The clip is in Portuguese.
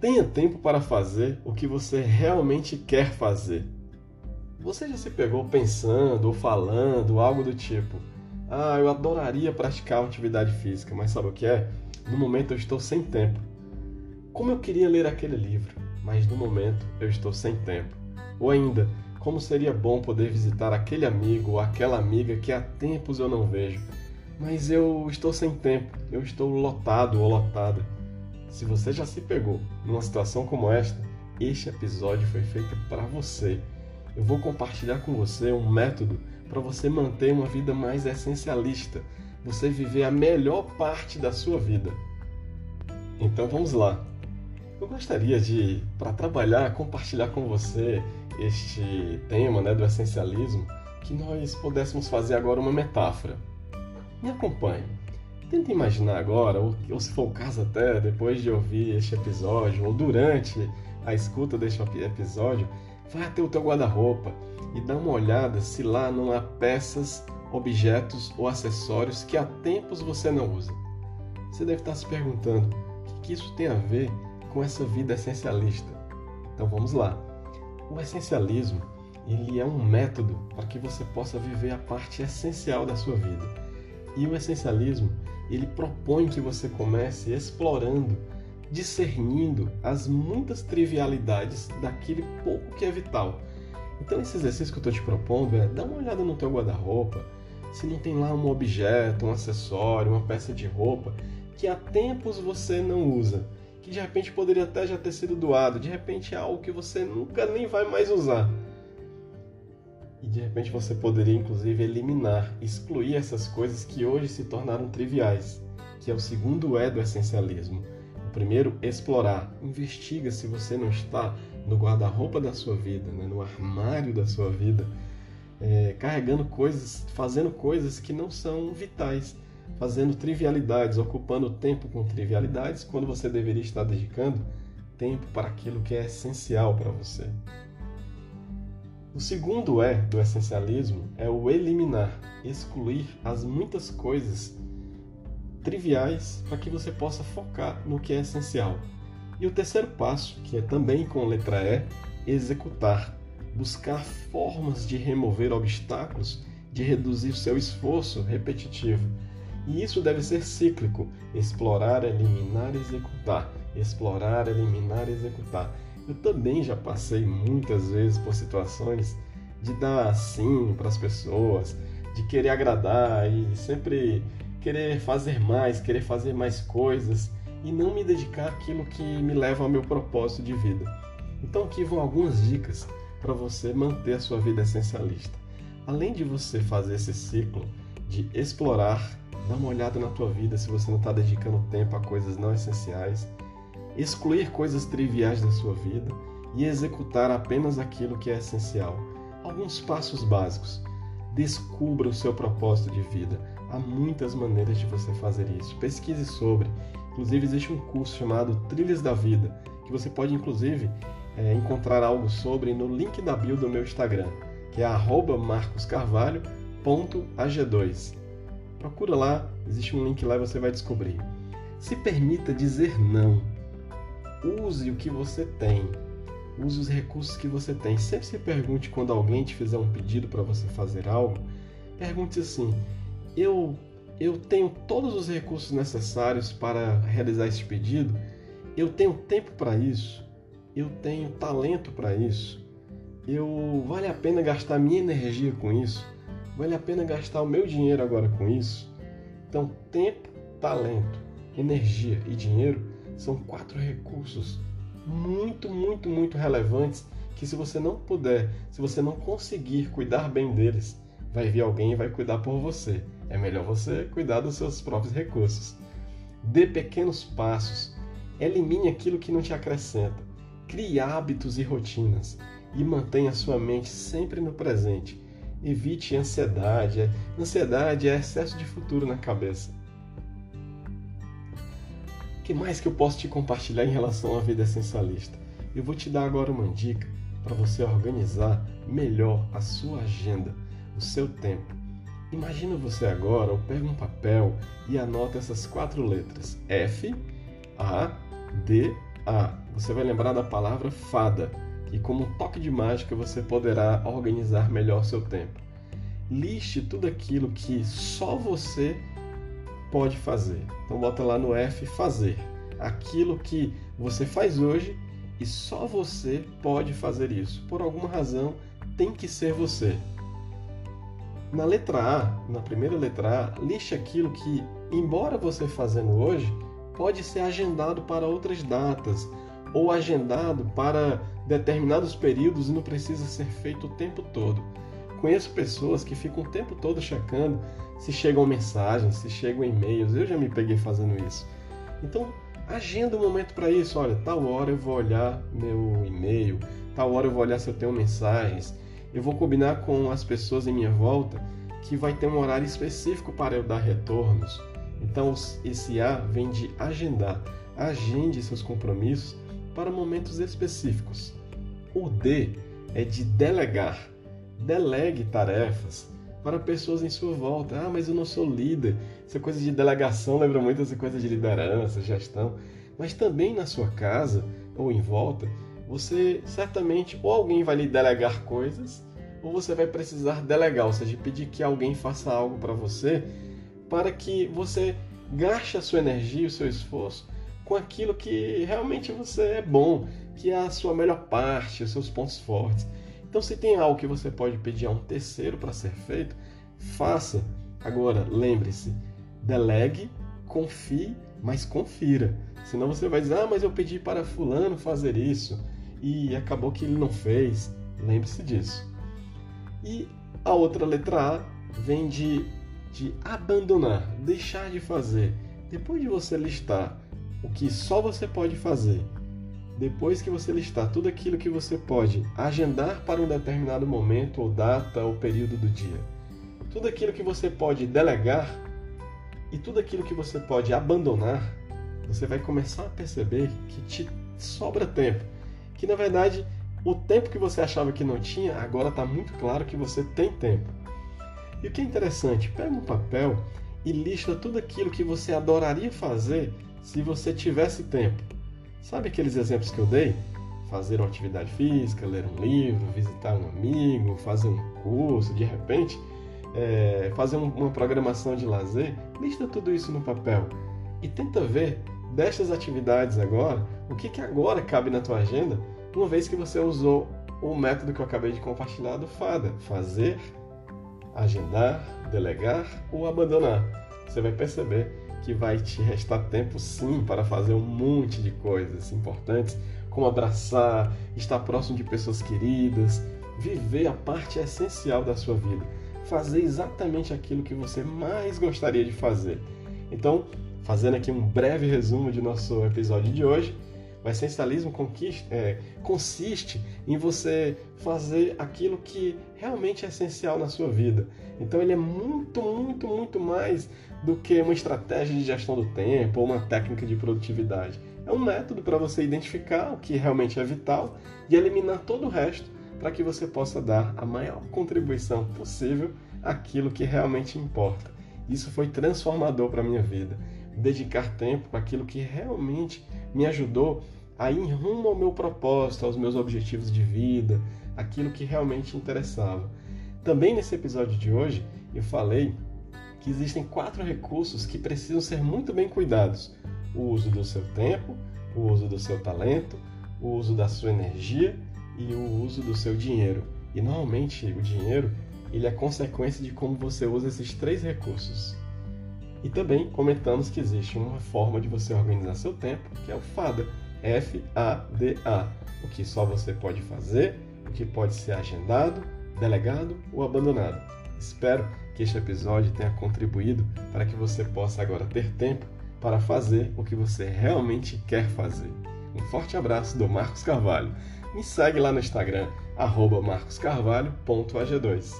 Tenha tempo para fazer o que você realmente quer fazer. Você já se pegou pensando ou falando algo do tipo: Ah, eu adoraria praticar uma atividade física, mas sabe o que é? No momento eu estou sem tempo. Como eu queria ler aquele livro, mas no momento eu estou sem tempo. Ou ainda, como seria bom poder visitar aquele amigo ou aquela amiga que há tempos eu não vejo, mas eu estou sem tempo, eu estou lotado ou lotada. Se você já se pegou numa situação como esta, este episódio foi feito para você. Eu vou compartilhar com você um método para você manter uma vida mais essencialista, você viver a melhor parte da sua vida. Então vamos lá. Eu gostaria de, para trabalhar, compartilhar com você este tema né, do essencialismo, que nós pudéssemos fazer agora uma metáfora. Me acompanhe. Tenta imaginar agora, ou, ou se for o caso até, depois de ouvir este episódio, ou durante a escuta deste episódio, vai até o teu guarda-roupa e dá uma olhada se lá não há peças, objetos ou acessórios que há tempos você não usa. Você deve estar se perguntando o que isso tem a ver com essa vida essencialista. Então vamos lá. O essencialismo ele é um método para que você possa viver a parte essencial da sua vida. E o essencialismo ele propõe que você comece explorando, discernindo as muitas trivialidades daquele pouco que é vital. Então esse exercício que eu estou te propondo é dar uma olhada no teu guarda-roupa, se não tem lá um objeto, um acessório, uma peça de roupa que há tempos você não usa que de repente poderia até já ter sido doado, de repente é algo que você nunca nem vai mais usar. E de repente você poderia inclusive eliminar, excluir essas coisas que hoje se tornaram triviais, que é o segundo é do essencialismo. O primeiro, explorar. Investiga se você não está no guarda-roupa da sua vida, né, no armário da sua vida, é, carregando coisas, fazendo coisas que não são vitais fazendo trivialidades, ocupando tempo com trivialidades, quando você deveria estar dedicando tempo para aquilo que é essencial para você. O segundo é do essencialismo é o eliminar, excluir as muitas coisas triviais para que você possa focar no que é essencial. E o terceiro passo, que é também com letra E, executar, buscar formas de remover obstáculos, de reduzir seu esforço repetitivo e isso deve ser cíclico: explorar, eliminar, executar. Explorar, eliminar, executar. Eu também já passei muitas vezes por situações de dar sim para as pessoas, de querer agradar e sempre querer fazer mais, querer fazer mais coisas e não me dedicar àquilo que me leva ao meu propósito de vida. Então aqui vão algumas dicas para você manter a sua vida essencialista. Além de você fazer esse ciclo de explorar, Dá uma olhada na tua vida se você não está dedicando tempo a coisas não essenciais. Excluir coisas triviais da sua vida e executar apenas aquilo que é essencial. Alguns passos básicos. Descubra o seu propósito de vida. Há muitas maneiras de você fazer isso. Pesquise sobre. Inclusive, existe um curso chamado Trilhas da Vida, que você pode, inclusive, é, encontrar algo sobre no link da bio do meu Instagram, que é marcoscarvalho.ag2. Procura lá, existe um link lá e você vai descobrir. Se permita dizer não. Use o que você tem. Use os recursos que você tem. Sempre se pergunte quando alguém te fizer um pedido para você fazer algo, pergunte assim: eu eu tenho todos os recursos necessários para realizar esse pedido? Eu tenho tempo para isso? Eu tenho talento para isso? Eu vale a pena gastar minha energia com isso? Vale a pena gastar o meu dinheiro agora com isso? Então, tempo, talento, energia e dinheiro são quatro recursos muito, muito, muito relevantes que se você não puder, se você não conseguir cuidar bem deles, vai vir alguém e vai cuidar por você. É melhor você cuidar dos seus próprios recursos. Dê pequenos passos. Elimine aquilo que não te acrescenta. Crie hábitos e rotinas e mantenha sua mente sempre no presente Evite ansiedade. Ansiedade é excesso de futuro na cabeça. Que mais que eu posso te compartilhar em relação à vida essencialista? Eu vou te dar agora uma dica para você organizar melhor a sua agenda, o seu tempo. Imagina você agora, ou pega um papel e anota essas quatro letras: F, A, D, A, você vai lembrar da palavra fada e como um toque de mágica você poderá organizar melhor seu tempo. Liste tudo aquilo que só você pode fazer. Então bota lá no F fazer. Aquilo que você faz hoje e só você pode fazer isso. Por alguma razão tem que ser você. Na letra A, na primeira letra A, liste aquilo que, embora você fazendo hoje, pode ser agendado para outras datas ou agendado para determinados períodos e não precisa ser feito o tempo todo. Conheço pessoas que ficam o tempo todo checando se chegam mensagens, se chegam e-mails. Eu já me peguei fazendo isso. Então, agenda um momento para isso. Olha, tal hora eu vou olhar meu e-mail, tal hora eu vou olhar se eu tenho mensagens. Eu vou combinar com as pessoas em minha volta que vai ter um horário específico para eu dar retornos. Então, esse A vem de agendar. Agende seus compromissos para momentos específicos. O D é de delegar. Delegue tarefas para pessoas em sua volta. Ah, mas eu não sou líder. Essa coisa de delegação lembra muito essa coisa de liderança, gestão. Mas também na sua casa ou em volta, você certamente ou alguém vai lhe delegar coisas, ou você vai precisar delegar, ou seja, pedir que alguém faça algo para você, para que você gaste a sua energia, o seu esforço com aquilo que realmente você é bom, que é a sua melhor parte, os seus pontos fortes. Então, se tem algo que você pode pedir a um terceiro para ser feito, faça. Agora, lembre-se, delegue, confie, mas confira. Senão você vai dizer, ah, mas eu pedi para fulano fazer isso e acabou que ele não fez. Lembre-se disso. E a outra letra A vem de, de abandonar, deixar de fazer. Depois de você listar o que só você pode fazer depois que você listar tudo aquilo que você pode agendar para um determinado momento ou data ou período do dia, tudo aquilo que você pode delegar e tudo aquilo que você pode abandonar, você vai começar a perceber que te sobra tempo. Que na verdade o tempo que você achava que não tinha, agora está muito claro que você tem tempo. E o que é interessante, pega um papel e lista tudo aquilo que você adoraria fazer se você tivesse tempo Sabe aqueles exemplos que eu dei? Fazer uma atividade física, ler um livro, visitar um amigo, fazer um curso, de repente, é, fazer uma programação de lazer. Lista tudo isso no papel e tenta ver destas atividades agora, o que, que agora cabe na tua agenda, uma vez que você usou o método que eu acabei de compartilhar do FADA: fazer, agendar, delegar ou abandonar. Você vai perceber que vai te restar tempo sim para fazer um monte de coisas importantes, como abraçar, estar próximo de pessoas queridas, viver a parte essencial da sua vida, fazer exatamente aquilo que você mais gostaria de fazer. Então, fazendo aqui um breve resumo de nosso episódio de hoje, o essencialismo é, consiste em você fazer aquilo que realmente é essencial na sua vida. Então ele é muito, muito, muito mais do que uma estratégia de gestão do tempo ou uma técnica de produtividade. É um método para você identificar o que realmente é vital e eliminar todo o resto para que você possa dar a maior contribuição possível àquilo que realmente importa. Isso foi transformador para a minha vida. Dedicar tempo para aquilo que realmente me ajudou a ir rumo ao meu propósito, aos meus objetivos de vida, aquilo que realmente interessava. Também nesse episódio de hoje eu falei que existem quatro recursos que precisam ser muito bem cuidados: o uso do seu tempo, o uso do seu talento, o uso da sua energia e o uso do seu dinheiro. E normalmente o dinheiro ele é consequência de como você usa esses três recursos. E também comentamos que existe uma forma de você organizar seu tempo, que é o FADA, F-A-D-A, o que só você pode fazer, o que pode ser agendado, delegado ou abandonado. Espero que este episódio tenha contribuído para que você possa agora ter tempo para fazer o que você realmente quer fazer. Um forte abraço do Marcos Carvalho. Me segue lá no Instagram, marcoscarvalho.ag2.